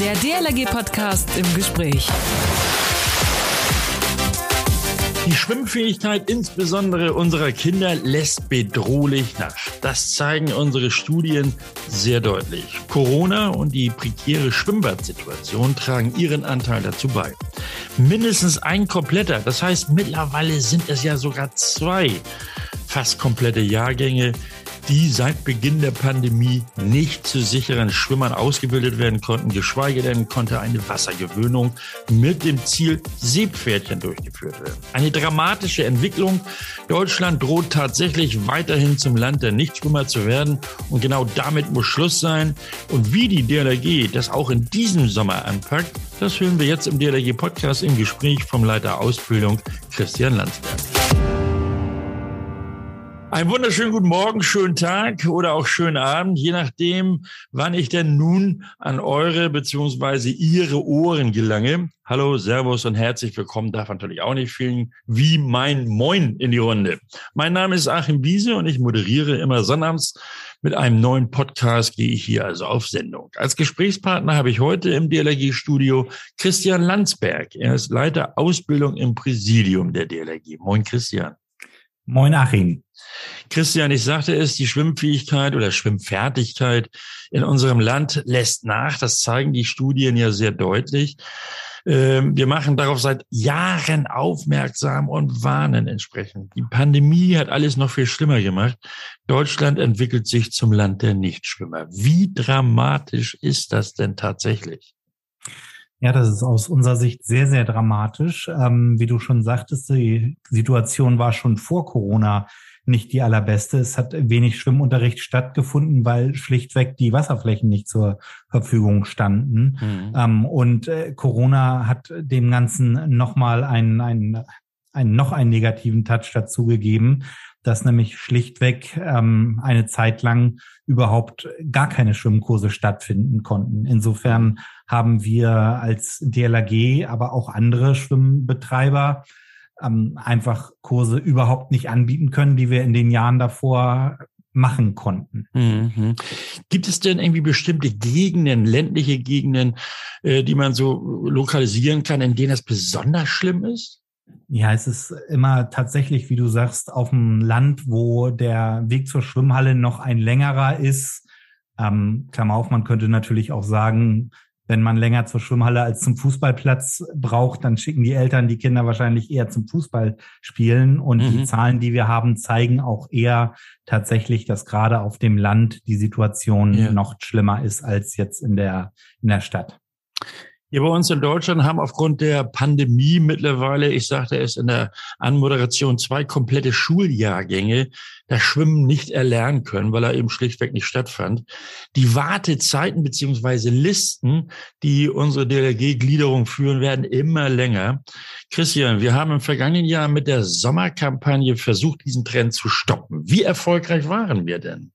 Der DLRG-Podcast im Gespräch. Die Schwimmfähigkeit insbesondere unserer Kinder lässt bedrohlich nach. Das zeigen unsere Studien sehr deutlich. Corona und die prekäre Schwimmbadsituation tragen ihren Anteil dazu bei. Mindestens ein kompletter, das heißt mittlerweile sind es ja sogar zwei fast komplette Jahrgänge, die seit Beginn der Pandemie nicht zu sicheren Schwimmern ausgebildet werden konnten, geschweige denn konnte eine Wassergewöhnung mit dem Ziel Seepferdchen durchgeführt werden. Eine dramatische Entwicklung. Deutschland droht tatsächlich weiterhin zum Land der Nichtschwimmer zu werden und genau damit muss Schluss sein. Und wie die DLRG das auch in diesem Sommer anpackt, das hören wir jetzt im DLRG Podcast im Gespräch vom Leiter Ausbildung Christian Landsberg. Einen wunderschönen guten Morgen, schönen Tag oder auch schönen Abend, je nachdem, wann ich denn nun an eure beziehungsweise ihre Ohren gelange. Hallo, Servus und herzlich willkommen darf natürlich auch nicht fehlen, wie mein Moin in die Runde. Mein Name ist Achim Wiese und ich moderiere immer sonnabends mit einem neuen Podcast gehe ich hier also auf Sendung. Als Gesprächspartner habe ich heute im DLRG-Studio Christian Landsberg. Er ist Leiter Ausbildung im Präsidium der DLRG. Moin, Christian. Moin, Achim. Christian, ich sagte es, die Schwimmfähigkeit oder Schwimmfertigkeit in unserem Land lässt nach. Das zeigen die Studien ja sehr deutlich. Ähm, wir machen darauf seit Jahren aufmerksam und warnen entsprechend. Die Pandemie hat alles noch viel schlimmer gemacht. Deutschland entwickelt sich zum Land der Nichtschwimmer. Wie dramatisch ist das denn tatsächlich? Ja, das ist aus unserer Sicht sehr, sehr dramatisch. Ähm, wie du schon sagtest, die Situation war schon vor Corona nicht die allerbeste. Es hat wenig Schwimmunterricht stattgefunden, weil schlichtweg die Wasserflächen nicht zur Verfügung standen. Mhm. Ähm, und äh, Corona hat dem Ganzen nochmal einen, einen, einen noch einen negativen Touch dazugegeben, dass nämlich schlichtweg ähm, eine Zeit lang überhaupt gar keine Schwimmkurse stattfinden konnten. Insofern haben wir als DLAG, aber auch andere Schwimmbetreiber ähm, einfach Kurse überhaupt nicht anbieten können, die wir in den Jahren davor machen konnten. Mhm. Gibt es denn irgendwie bestimmte Gegenden, ländliche Gegenden, äh, die man so lokalisieren kann, in denen es besonders schlimm ist? Ja, es ist immer tatsächlich, wie du sagst, auf dem Land, wo der Weg zur Schwimmhalle noch ein längerer ist. Ähm, Klammer auf, man könnte natürlich auch sagen, wenn man länger zur Schwimmhalle als zum Fußballplatz braucht, dann schicken die Eltern die Kinder wahrscheinlich eher zum Fußball spielen. Und mhm. die Zahlen, die wir haben, zeigen auch eher tatsächlich, dass gerade auf dem Land die Situation ja. noch schlimmer ist als jetzt in der, in der Stadt. Wir bei uns in Deutschland haben aufgrund der Pandemie mittlerweile, ich sagte es in der Anmoderation, zwei komplette Schuljahrgänge das Schwimmen nicht erlernen können, weil er eben schlichtweg nicht stattfand. Die Wartezeiten beziehungsweise Listen, die unsere DLG-Gliederung führen, werden immer länger. Christian, wir haben im vergangenen Jahr mit der Sommerkampagne versucht, diesen Trend zu stoppen. Wie erfolgreich waren wir denn?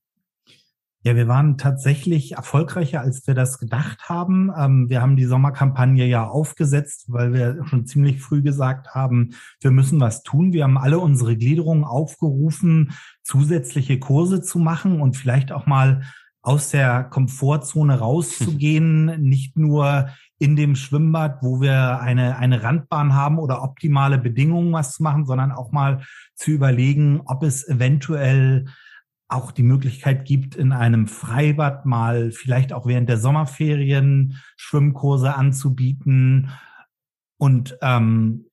Ja, wir waren tatsächlich erfolgreicher, als wir das gedacht haben. Ähm, wir haben die Sommerkampagne ja aufgesetzt, weil wir schon ziemlich früh gesagt haben, wir müssen was tun. Wir haben alle unsere Gliederungen aufgerufen, zusätzliche Kurse zu machen und vielleicht auch mal aus der Komfortzone rauszugehen, hm. nicht nur in dem Schwimmbad, wo wir eine, eine Randbahn haben oder optimale Bedingungen was zu machen, sondern auch mal zu überlegen, ob es eventuell auch die Möglichkeit gibt, in einem Freibad mal vielleicht auch während der Sommerferien Schwimmkurse anzubieten. Und ähm,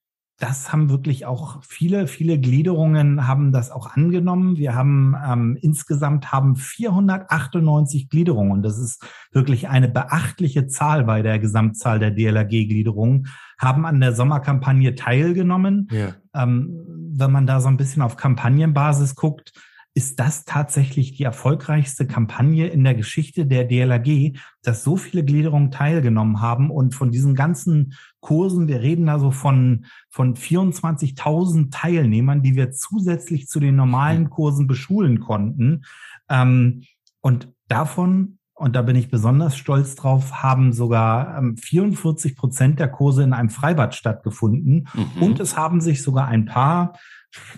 das haben wirklich auch viele, viele Gliederungen haben das auch angenommen. Wir haben ähm, insgesamt haben 498 Gliederungen und das ist wirklich eine beachtliche Zahl bei der Gesamtzahl der DLRG-Gliederungen, haben an der Sommerkampagne teilgenommen. Ja. Ähm, wenn man da so ein bisschen auf Kampagnenbasis guckt, ist das tatsächlich die erfolgreichste Kampagne in der Geschichte der DLRG, dass so viele Gliederungen teilgenommen haben und von diesen ganzen Kursen, wir reden also von, von 24.000 Teilnehmern, die wir zusätzlich zu den normalen Kursen beschulen konnten. Ähm, und davon und da bin ich besonders stolz drauf, haben sogar 44 ähm, Prozent der Kurse in einem Freibad stattgefunden. Mhm. Und es haben sich sogar ein paar,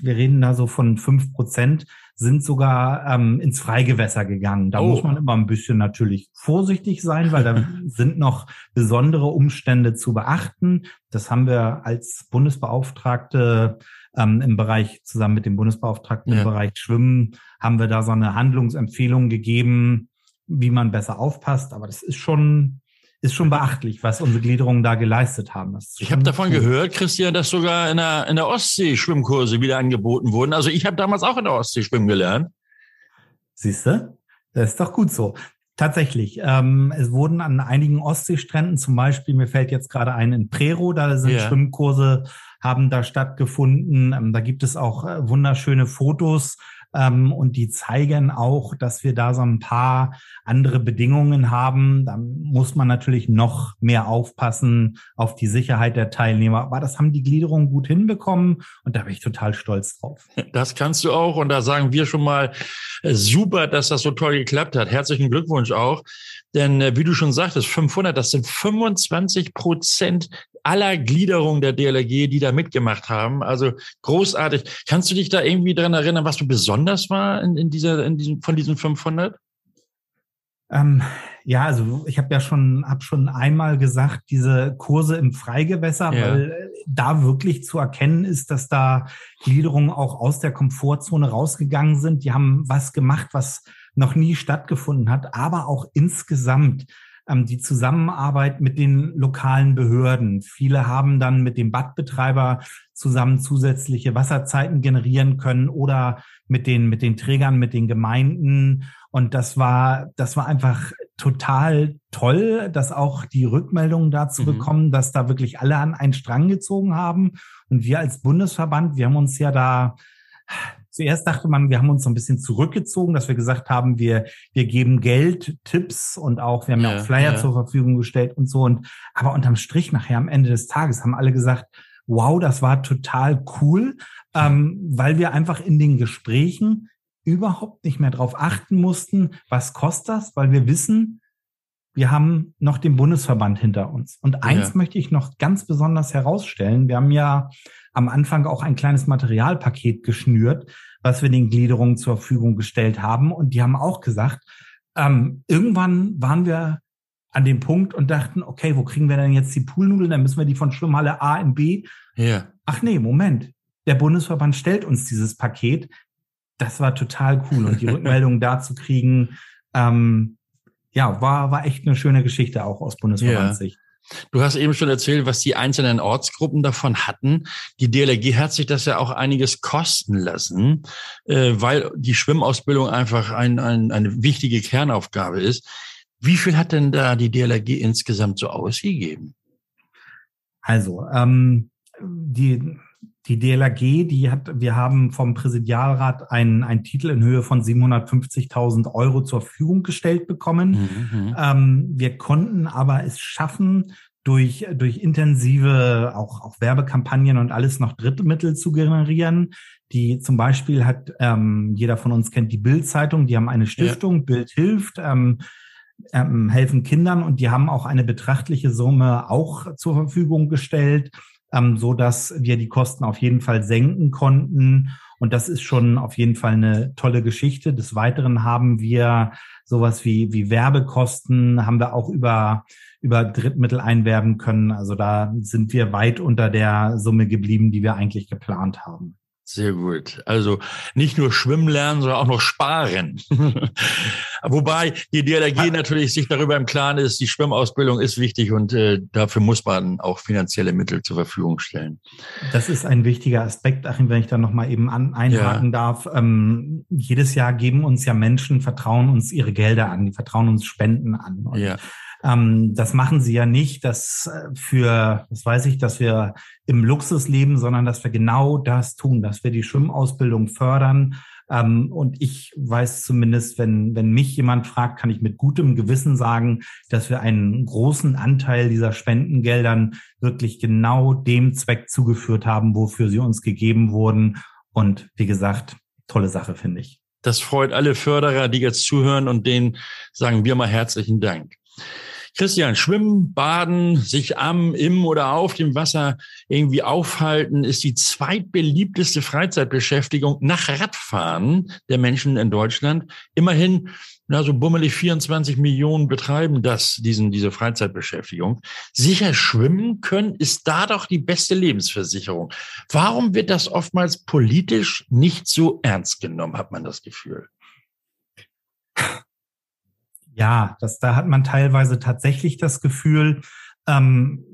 wir reden da so von fünf Prozent, sind sogar ähm, ins Freigewässer gegangen. Da oh. muss man immer ein bisschen natürlich vorsichtig sein, weil da sind noch besondere Umstände zu beachten. Das haben wir als Bundesbeauftragte ähm, im Bereich, zusammen mit dem Bundesbeauftragten ja. im Bereich Schwimmen, haben wir da so eine Handlungsempfehlung gegeben, wie man besser aufpasst. Aber das ist schon ist schon beachtlich, was unsere Gliederungen da geleistet haben. Ich habe davon cool. gehört, Christian, dass sogar in der, in der Ostsee Schwimmkurse wieder angeboten wurden. Also ich habe damals auch in der Ostsee schwimmen gelernt. Siehst du? Das ist doch gut so. Tatsächlich. Ähm, es wurden an einigen Ostseestränden, zum Beispiel, mir fällt jetzt gerade ein in Prero, da sind yeah. Schwimmkurse, haben da stattgefunden. Ähm, da gibt es auch äh, wunderschöne Fotos ähm, und die zeigen auch, dass wir da so ein paar andere Bedingungen haben. Da muss man natürlich noch mehr aufpassen auf die Sicherheit der Teilnehmer. Aber das haben die Gliederungen gut hinbekommen und da bin ich total stolz drauf. Das kannst du auch und da sagen wir schon mal äh, super, dass das so toll geklappt hat. Herzlichen Glückwunsch auch. Denn äh, wie du schon sagtest, 500, das sind 25 Prozent aller Gliederungen der DLRG, die da mitgemacht haben. Also großartig. Kannst du dich da irgendwie dran erinnern, was du besonders war in, in dieser, in diesem, von diesen 500? Ähm, ja, also ich habe ja schon, hab schon einmal gesagt, diese Kurse im Freigewässer, ja. weil da wirklich zu erkennen ist, dass da Gliederungen auch aus der Komfortzone rausgegangen sind. Die haben was gemacht, was noch nie stattgefunden hat, aber auch insgesamt die Zusammenarbeit mit den lokalen Behörden. Viele haben dann mit dem Badbetreiber zusammen zusätzliche Wasserzeiten generieren können oder mit den, mit den Trägern, mit den Gemeinden. Und das war, das war einfach total toll, dass auch die Rückmeldungen dazu mhm. bekommen, dass da wirklich alle an einen Strang gezogen haben. Und wir als Bundesverband, wir haben uns ja da Zuerst dachte man, wir haben uns so ein bisschen zurückgezogen, dass wir gesagt haben, wir, wir geben Geld, Tipps und auch, wir haben ja, ja auch Flyer ja. zur Verfügung gestellt und so. Und aber unterm Strich nachher am Ende des Tages haben alle gesagt, wow, das war total cool, ähm, weil wir einfach in den Gesprächen überhaupt nicht mehr darauf achten mussten, was kostet das, weil wir wissen, wir haben noch den Bundesverband hinter uns. Und eins ja. möchte ich noch ganz besonders herausstellen. Wir haben ja am Anfang auch ein kleines Materialpaket geschnürt, was wir den Gliederungen zur Verfügung gestellt haben. Und die haben auch gesagt, ähm, irgendwann waren wir an dem Punkt und dachten, okay, wo kriegen wir denn jetzt die Poolnudeln? Dann müssen wir die von Schwimmhalle A in B. Ja. Ach nee, Moment. Der Bundesverband stellt uns dieses Paket. Das war total cool. Und die Rückmeldung dazu kriegen, ähm, ja, war, war echt eine schöne Geschichte auch aus Bundesverbandssicht. Du hast eben schon erzählt, was die einzelnen Ortsgruppen davon hatten. Die DLRG hat sich das ja auch einiges kosten lassen, äh, weil die Schwimmausbildung einfach ein, ein, eine wichtige Kernaufgabe ist. Wie viel hat denn da die DLRG insgesamt so ausgegeben? Also, ähm, die, die DLRG, die hat, wir haben vom Präsidialrat einen, einen Titel in Höhe von 750.000 Euro zur Verfügung gestellt bekommen. Mhm, mhm. Ähm, wir konnten aber es schaffen, durch, durch intensive auch, auch Werbekampagnen und alles noch Drittmittel zu generieren. Die zum Beispiel hat, ähm, jeder von uns kennt die Bild-Zeitung, die haben eine Stiftung, ja. Bild hilft, ähm, ähm, helfen Kindern und die haben auch eine betrachtliche Summe auch zur Verfügung gestellt ähm, so dass wir die Kosten auf jeden Fall senken konnten. Und das ist schon auf jeden Fall eine tolle Geschichte. Des Weiteren haben wir sowas wie, wie Werbekosten, haben wir auch über, über Drittmittel einwerben können. Also da sind wir weit unter der Summe geblieben, die wir eigentlich geplant haben. Sehr gut. Also nicht nur schwimmen lernen, sondern auch noch sparen. Wobei die DLRG natürlich sich darüber im Klaren ist, die Schwimmausbildung ist wichtig und äh, dafür muss man auch finanzielle Mittel zur Verfügung stellen. Das ist ein wichtiger Aspekt, Achim, wenn ich da nochmal eben an, einhaken ja. darf. Ähm, jedes Jahr geben uns ja Menschen, vertrauen uns ihre Gelder an, die vertrauen uns Spenden an. Und ja. Ähm, das machen sie ja nicht, dass äh, für, das weiß ich, dass wir im Luxus leben, sondern dass wir genau das tun, dass wir die Schwimmausbildung fördern. Ähm, und ich weiß zumindest, wenn, wenn mich jemand fragt, kann ich mit gutem Gewissen sagen, dass wir einen großen Anteil dieser Spendengeldern wirklich genau dem Zweck zugeführt haben, wofür sie uns gegeben wurden. Und wie gesagt, tolle Sache, finde ich. Das freut alle Förderer, die jetzt zuhören und denen sagen wir mal herzlichen Dank. Christian, Schwimmen, Baden, sich am, im oder auf dem Wasser irgendwie aufhalten, ist die zweitbeliebteste Freizeitbeschäftigung nach Radfahren der Menschen in Deutschland. Immerhin na, so bummelig 24 Millionen betreiben das, diesen, diese Freizeitbeschäftigung. Sicher schwimmen können ist da doch die beste Lebensversicherung. Warum wird das oftmals politisch nicht so ernst genommen, hat man das Gefühl? Ja, das, da hat man teilweise tatsächlich das Gefühl, ähm,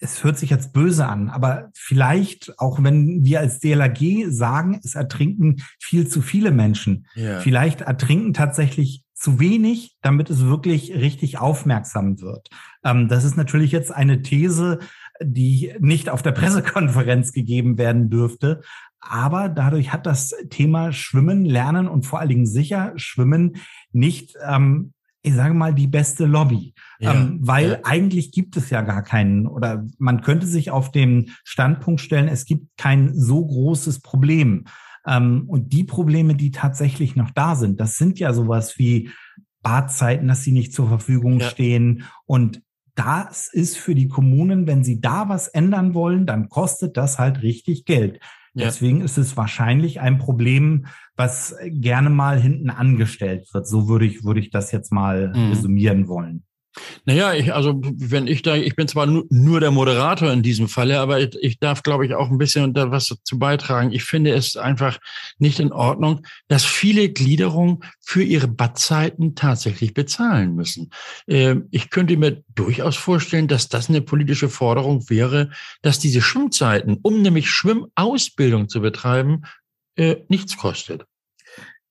es hört sich jetzt böse an, aber vielleicht, auch wenn wir als DLAG sagen, es ertrinken viel zu viele Menschen, ja. vielleicht ertrinken tatsächlich zu wenig, damit es wirklich richtig aufmerksam wird. Ähm, das ist natürlich jetzt eine These, die nicht auf der Pressekonferenz gegeben werden dürfte. Aber dadurch hat das Thema Schwimmen, Lernen und vor allen Dingen sicher Schwimmen nicht ähm, ich sage mal, die beste Lobby. Ja, ähm, weil ja. eigentlich gibt es ja gar keinen, oder man könnte sich auf den Standpunkt stellen, es gibt kein so großes Problem. Ähm, und die Probleme, die tatsächlich noch da sind, das sind ja sowas wie Badzeiten, dass sie nicht zur Verfügung ja. stehen. Und das ist für die Kommunen, wenn sie da was ändern wollen, dann kostet das halt richtig Geld. Ja. Deswegen ist es wahrscheinlich ein Problem, was gerne mal hinten angestellt wird. So würde ich, würde ich das jetzt mal mhm. resümieren wollen. Naja, ich, also wenn ich da, ich bin zwar nur, nur der Moderator in diesem Falle, aber ich, ich darf, glaube ich, auch ein bisschen da was dazu beitragen. Ich finde es einfach nicht in Ordnung, dass viele Gliederungen für ihre Badzeiten tatsächlich bezahlen müssen. Ähm, ich könnte mir durchaus vorstellen, dass das eine politische Forderung wäre, dass diese Schwimmzeiten, um nämlich Schwimmausbildung zu betreiben, äh, nichts kostet.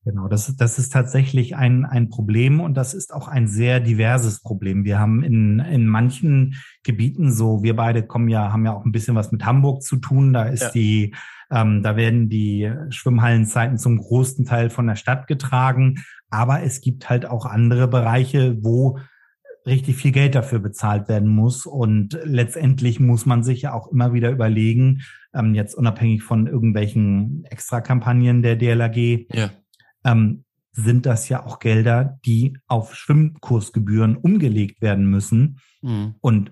Genau, das, das ist tatsächlich ein, ein Problem und das ist auch ein sehr diverses Problem. Wir haben in, in manchen Gebieten so, wir beide kommen ja, haben ja auch ein bisschen was mit Hamburg zu tun. Da ist ja. die, ähm, da werden die Schwimmhallenzeiten zum großen Teil von der Stadt getragen. Aber es gibt halt auch andere Bereiche, wo richtig viel Geld dafür bezahlt werden muss. Und letztendlich muss man sich ja auch immer wieder überlegen, ähm, jetzt unabhängig von irgendwelchen Extrakampagnen der DLAG, ja ähm, sind das ja auch Gelder, die auf Schwimmkursgebühren umgelegt werden müssen. Mhm. Und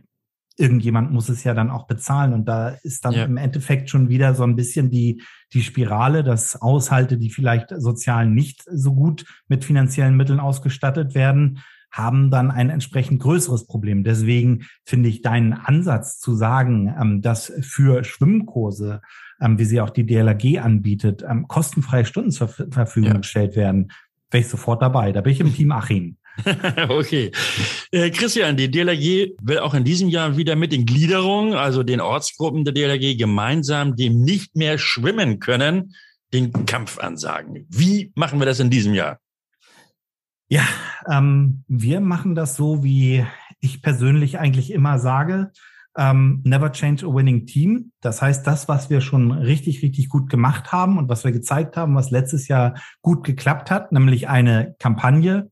irgendjemand muss es ja dann auch bezahlen. Und da ist dann ja. im Endeffekt schon wieder so ein bisschen die, die Spirale, dass Haushalte, die vielleicht sozial nicht so gut mit finanziellen Mitteln ausgestattet werden, haben dann ein entsprechend größeres Problem. Deswegen finde ich deinen Ansatz zu sagen, ähm, dass für Schwimmkurse ähm, wie sie auch die DLRG anbietet, ähm, kostenfreie Stunden zur Verfügung ja. gestellt werden, wäre ich sofort dabei. Da bin ich im Team Achim. okay. Äh, Christian, die DLRG will auch in diesem Jahr wieder mit den Gliederungen, also den Ortsgruppen der DLRG, gemeinsam dem nicht mehr schwimmen können, den Kampf ansagen. Wie machen wir das in diesem Jahr? Ja, ähm, wir machen das so, wie ich persönlich eigentlich immer sage ähm, Never Change a Winning Team. Das heißt, das, was wir schon richtig, richtig gut gemacht haben und was wir gezeigt haben, was letztes Jahr gut geklappt hat, nämlich eine Kampagne,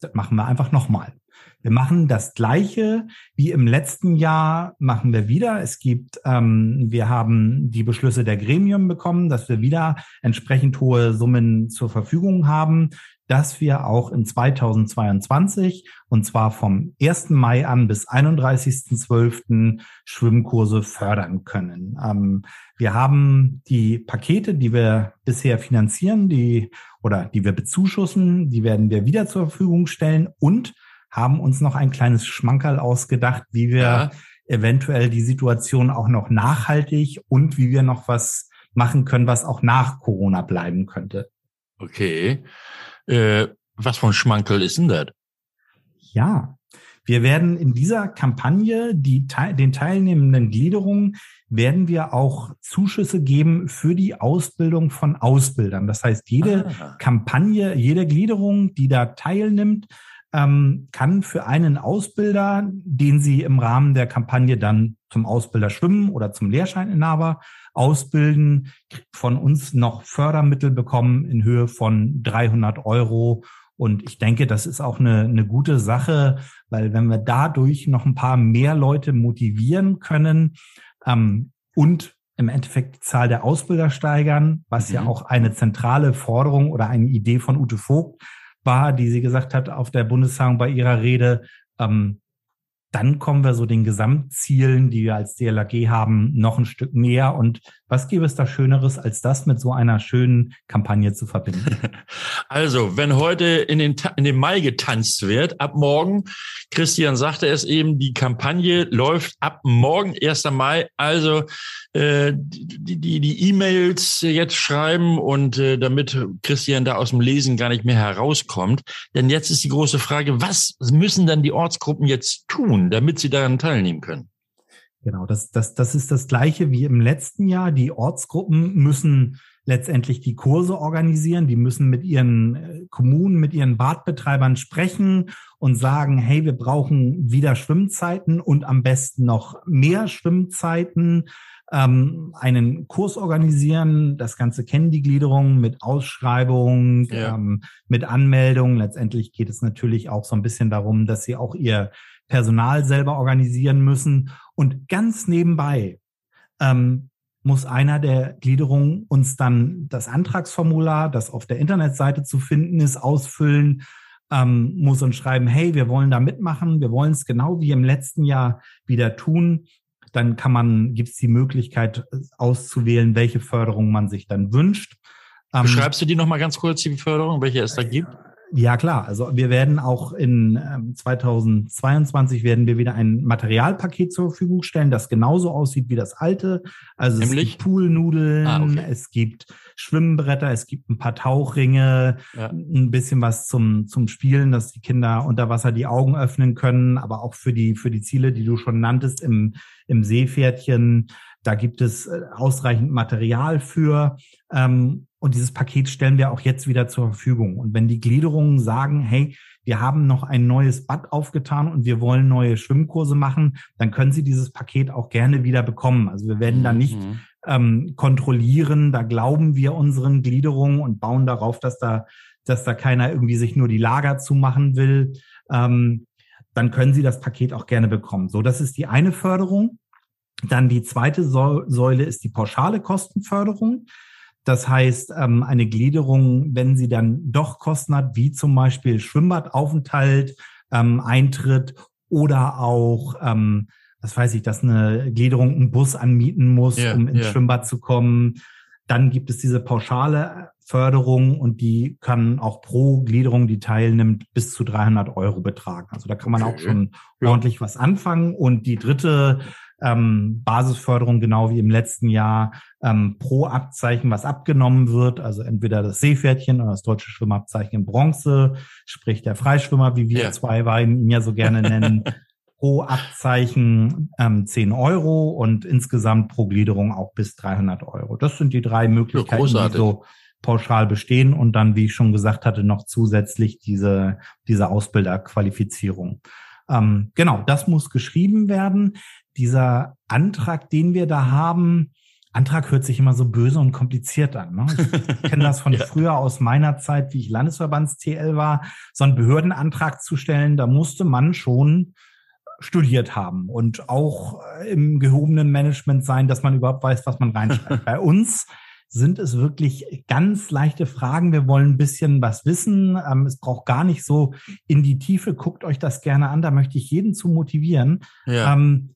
das machen wir einfach nochmal. Wir machen das Gleiche wie im letzten Jahr, machen wir wieder. Es gibt, ähm, wir haben die Beschlüsse der Gremium bekommen, dass wir wieder entsprechend hohe Summen zur Verfügung haben dass wir auch in 2022 und zwar vom 1. Mai an bis 31.12. Schwimmkurse fördern können. Ähm, wir haben die Pakete, die wir bisher finanzieren, die oder die wir bezuschussen, die werden wir wieder zur Verfügung stellen und haben uns noch ein kleines Schmankerl ausgedacht, wie wir ja. eventuell die Situation auch noch nachhaltig und wie wir noch was machen können, was auch nach Corona bleiben könnte. Okay. Äh, was von Schmankel ist denn das? Ja, wir werden in dieser Kampagne die, den teilnehmenden Gliederungen werden wir auch Zuschüsse geben für die Ausbildung von Ausbildern. Das heißt, jede ah. Kampagne, jede Gliederung, die da teilnimmt, ähm, kann für einen Ausbilder, den sie im Rahmen der Kampagne dann zum Ausbilder schwimmen oder zum Lehrscheininhaber ausbilden, von uns noch Fördermittel bekommen in Höhe von 300 Euro. Und ich denke, das ist auch eine, eine gute Sache, weil wenn wir dadurch noch ein paar mehr Leute motivieren können ähm, und im Endeffekt die Zahl der Ausbilder steigern, was mhm. ja auch eine zentrale Forderung oder eine Idee von Ute Vogt war, die sie gesagt hat auf der Bundestagung bei ihrer Rede, ähm, dann kommen wir so den Gesamtzielen, die wir als DLAG haben, noch ein Stück näher. Und was gäbe es da Schöneres, als das mit so einer schönen Kampagne zu verbinden? Also, wenn heute in den, in den Mai getanzt wird, ab morgen, Christian sagte es eben, die Kampagne läuft ab morgen, 1. Mai. Also äh, die die die E-Mails jetzt schreiben und äh, damit Christian da aus dem Lesen gar nicht mehr herauskommt. Denn jetzt ist die große Frage, was müssen dann die Ortsgruppen jetzt tun, damit sie daran teilnehmen können? Genau, das, das, das ist das Gleiche wie im letzten Jahr. Die Ortsgruppen müssen letztendlich die Kurse organisieren. Die müssen mit ihren äh, Kommunen, mit ihren Badbetreibern sprechen und sagen, hey, wir brauchen wieder Schwimmzeiten und am besten noch mehr Schwimmzeiten ähm, einen Kurs organisieren. Das Ganze kennen die Gliederungen mit Ausschreibung, ja. ähm, mit Anmeldung. Letztendlich geht es natürlich auch so ein bisschen darum, dass sie auch ihr Personal selber organisieren müssen. Und ganz nebenbei ähm, muss einer der Gliederungen uns dann das Antragsformular, das auf der Internetseite zu finden ist, ausfüllen, ähm, muss uns schreiben, hey, wir wollen da mitmachen, wir wollen es genau wie im letzten Jahr wieder tun dann kann man, gibt es die Möglichkeit auszuwählen, welche Förderung man sich dann wünscht. Ähm, Beschreibst du die nochmal ganz kurz, die Förderung, welche es da gibt? Ja, klar. Also wir werden auch in 2022 ähm, werden wir wieder ein Materialpaket zur Verfügung stellen, das genauso aussieht wie das alte. Also Nämlich? es gibt Poolnudeln, ah, okay. es gibt Schwimmbretter, es gibt ein paar Tauchringe, ja. ein bisschen was zum, zum Spielen, dass die Kinder unter Wasser die Augen öffnen können, aber auch für die, für die Ziele, die du schon nanntest im, im Seepferdchen. Da gibt es äh, ausreichend Material für. Ähm, und dieses Paket stellen wir auch jetzt wieder zur Verfügung. Und wenn die Gliederungen sagen, hey, wir haben noch ein neues Bad aufgetan und wir wollen neue Schwimmkurse machen, dann können Sie dieses Paket auch gerne wieder bekommen. Also wir werden da nicht mhm. ähm, kontrollieren, da glauben wir unseren Gliederungen und bauen darauf, dass da, dass da keiner irgendwie sich nur die Lager zumachen will. Ähm, dann können Sie das Paket auch gerne bekommen. So, das ist die eine Förderung. Dann die zweite Säule ist die pauschale Kostenförderung. Das heißt, ähm, eine Gliederung, wenn sie dann doch Kosten hat, wie zum Beispiel Schwimmbadaufenthalt, ähm, Eintritt oder auch, ähm, was weiß ich, dass eine Gliederung einen Bus anmieten muss, yeah, um ins yeah. Schwimmbad zu kommen. Dann gibt es diese pauschale Förderung und die kann auch pro Gliederung, die teilnimmt, bis zu 300 Euro betragen. Also da kann man okay. auch schon ja. ordentlich was anfangen. Und die dritte ähm, Basisförderung genau wie im letzten Jahr ähm, pro Abzeichen, was abgenommen wird, also entweder das Seepferdchen oder das deutsche Schwimmabzeichen in Bronze, sprich der Freischwimmer, wie wir ja. zwei beiden ihn ja so gerne nennen, pro Abzeichen ähm, 10 Euro und insgesamt pro Gliederung auch bis 300 Euro. Das sind die drei Möglichkeiten, ja, die so pauschal bestehen und dann, wie ich schon gesagt hatte, noch zusätzlich diese, diese Ausbilderqualifizierung. Ähm, genau, das muss geschrieben werden dieser Antrag, den wir da haben, Antrag hört sich immer so böse und kompliziert an. Ne? Ich kenne das von ja. früher aus meiner Zeit, wie ich Landesverbands-TL war, so einen Behördenantrag zu stellen, da musste man schon studiert haben und auch im gehobenen Management sein, dass man überhaupt weiß, was man reinschreibt. Bei uns sind es wirklich ganz leichte Fragen. Wir wollen ein bisschen was wissen. Ähm, es braucht gar nicht so in die Tiefe. Guckt euch das gerne an. Da möchte ich jeden zu motivieren. Ja. Ähm,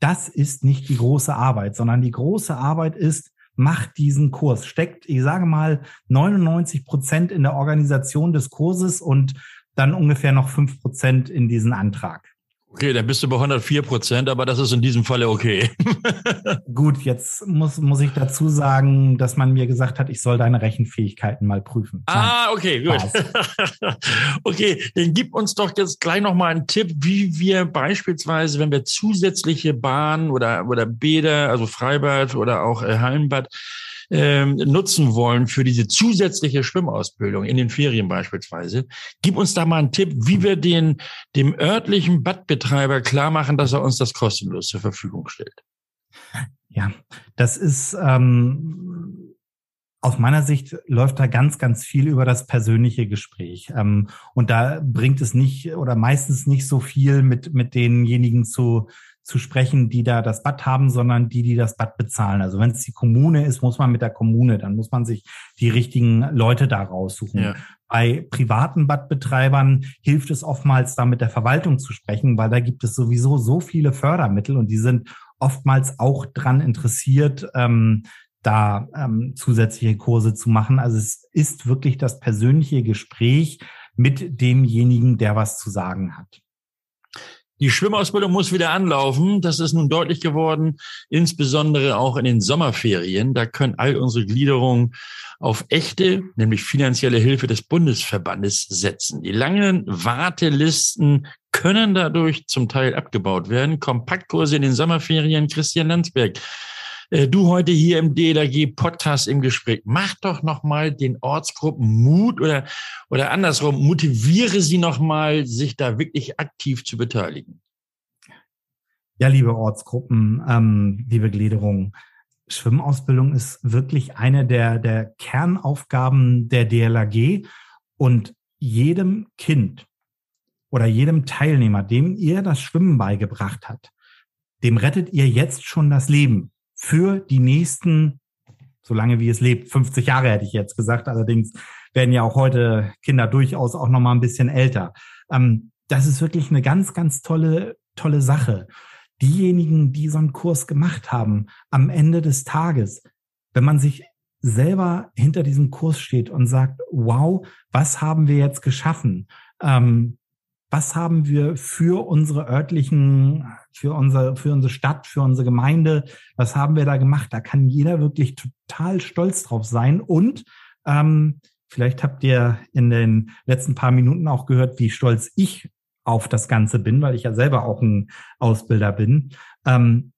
das ist nicht die große Arbeit, sondern die große Arbeit ist, macht diesen Kurs, steckt, ich sage mal, 99 Prozent in der Organisation des Kurses und dann ungefähr noch fünf Prozent in diesen Antrag. Okay, dann bist du bei 104 Prozent, aber das ist in diesem Falle okay. Gut, jetzt muss, muss ich dazu sagen, dass man mir gesagt hat, ich soll deine Rechenfähigkeiten mal prüfen. Ah, okay, gut. okay, dann gib uns doch jetzt gleich nochmal einen Tipp, wie wir beispielsweise, wenn wir zusätzliche Bahnen oder, oder Bäder, also Freibad oder auch äh, Hallenbad, ähm, nutzen wollen für diese zusätzliche Schwimmausbildung in den Ferien beispielsweise. Gib uns da mal einen Tipp, wie wir den, dem örtlichen Badbetreiber klar machen, dass er uns das kostenlos zur Verfügung stellt. Ja, das ist ähm, aus meiner Sicht läuft da ganz, ganz viel über das persönliche Gespräch. Ähm, und da bringt es nicht oder meistens nicht so viel mit, mit denjenigen zu, zu sprechen, die da das Bad haben, sondern die, die das Bad bezahlen. Also wenn es die Kommune ist, muss man mit der Kommune, dann muss man sich die richtigen Leute da raussuchen. Ja. Bei privaten Badbetreibern hilft es oftmals, da mit der Verwaltung zu sprechen, weil da gibt es sowieso so viele Fördermittel und die sind oftmals auch dran interessiert, ähm, da ähm, zusätzliche Kurse zu machen. Also es ist wirklich das persönliche Gespräch mit demjenigen, der was zu sagen hat. Die Schwimmausbildung muss wieder anlaufen. Das ist nun deutlich geworden, insbesondere auch in den Sommerferien. Da können all unsere Gliederungen auf echte, nämlich finanzielle Hilfe des Bundesverbandes setzen. Die langen Wartelisten können dadurch zum Teil abgebaut werden. Kompaktkurse in den Sommerferien, Christian Landsberg. Äh, du heute hier im DLRG Podcast im Gespräch. Mach doch noch mal den Ortsgruppen Mut oder, oder andersrum, motiviere sie noch mal, sich da wirklich aktiv zu beteiligen. Ja, liebe Ortsgruppen, ähm, liebe Gliederung, Schwimmausbildung ist wirklich eine der, der Kernaufgaben der DLRG und jedem Kind oder jedem Teilnehmer, dem ihr das Schwimmen beigebracht habt, dem rettet ihr jetzt schon das Leben für die nächsten, solange wie es lebt, 50 Jahre hätte ich jetzt gesagt. Allerdings werden ja auch heute Kinder durchaus auch noch mal ein bisschen älter. Ähm, das ist wirklich eine ganz, ganz tolle, tolle Sache. Diejenigen, die so einen Kurs gemacht haben, am Ende des Tages, wenn man sich selber hinter diesem Kurs steht und sagt, wow, was haben wir jetzt geschaffen? Ähm, was haben wir für unsere örtlichen, für unsere, für unsere Stadt, für unsere Gemeinde, was haben wir da gemacht? Da kann jeder wirklich total stolz drauf sein. Und ähm, vielleicht habt ihr in den letzten paar Minuten auch gehört, wie stolz ich auf das Ganze bin, weil ich ja selber auch ein Ausbilder bin. Ähm,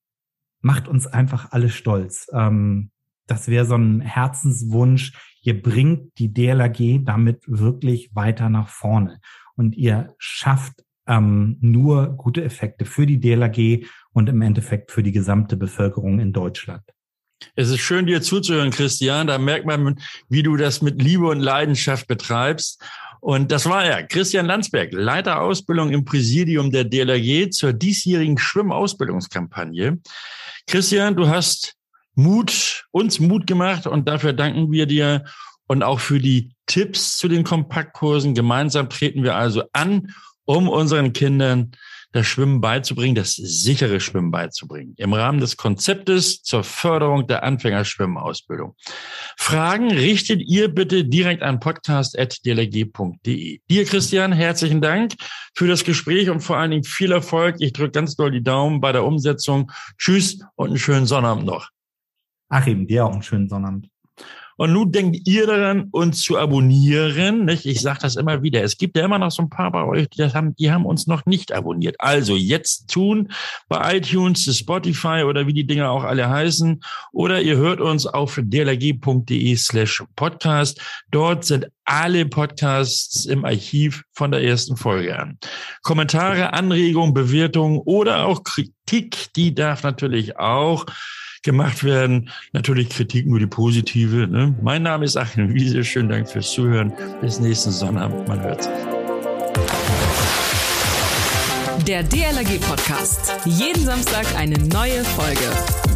macht uns einfach alle stolz. Ähm, das wäre so ein Herzenswunsch. Ihr bringt die DLRG damit wirklich weiter nach vorne und ihr schafft ähm, nur gute Effekte für die DLRG und im Endeffekt für die gesamte Bevölkerung in Deutschland. Es ist schön, dir zuzuhören, Christian. Da merkt man, wie du das mit Liebe und Leidenschaft betreibst. Und das war er, Christian Landsberg, Leiter Ausbildung im Präsidium der DLRG zur diesjährigen Schwimmausbildungskampagne. Christian, du hast Mut, uns Mut gemacht und dafür danken wir dir und auch für die Tipps zu den Kompaktkursen. Gemeinsam treten wir also an, um unseren Kindern das Schwimmen beizubringen, das sichere Schwimmen beizubringen, im Rahmen des Konzeptes zur Förderung der Anfängerschwimmausbildung. Fragen richtet ihr bitte direkt an podcast.dlg.de. Dir, Christian, herzlichen Dank für das Gespräch und vor allen Dingen viel Erfolg. Ich drücke ganz doll die Daumen bei der Umsetzung. Tschüss und einen schönen Sonnabend noch. Achim, dir auch einen schönen Sonnabend. Und nun denkt ihr daran, uns zu abonnieren. Nicht? Ich sage das immer wieder. Es gibt ja immer noch so ein paar bei euch, die, haben, die haben uns noch nicht abonniert. Also jetzt tun bei iTunes, Spotify oder wie die Dinger auch alle heißen. Oder ihr hört uns auf dlg.de slash podcast. Dort sind alle Podcasts im Archiv von der ersten Folge an. Kommentare, Anregungen, Bewertungen oder auch Kritik, die darf natürlich auch gemacht werden. Natürlich Kritik nur die positive. Ne? Mein Name ist Achim Wiese. Schönen Dank fürs Zuhören. Bis nächsten Sonnabend. Man hört sich. Der DLRG Podcast. Jeden Samstag eine neue Folge.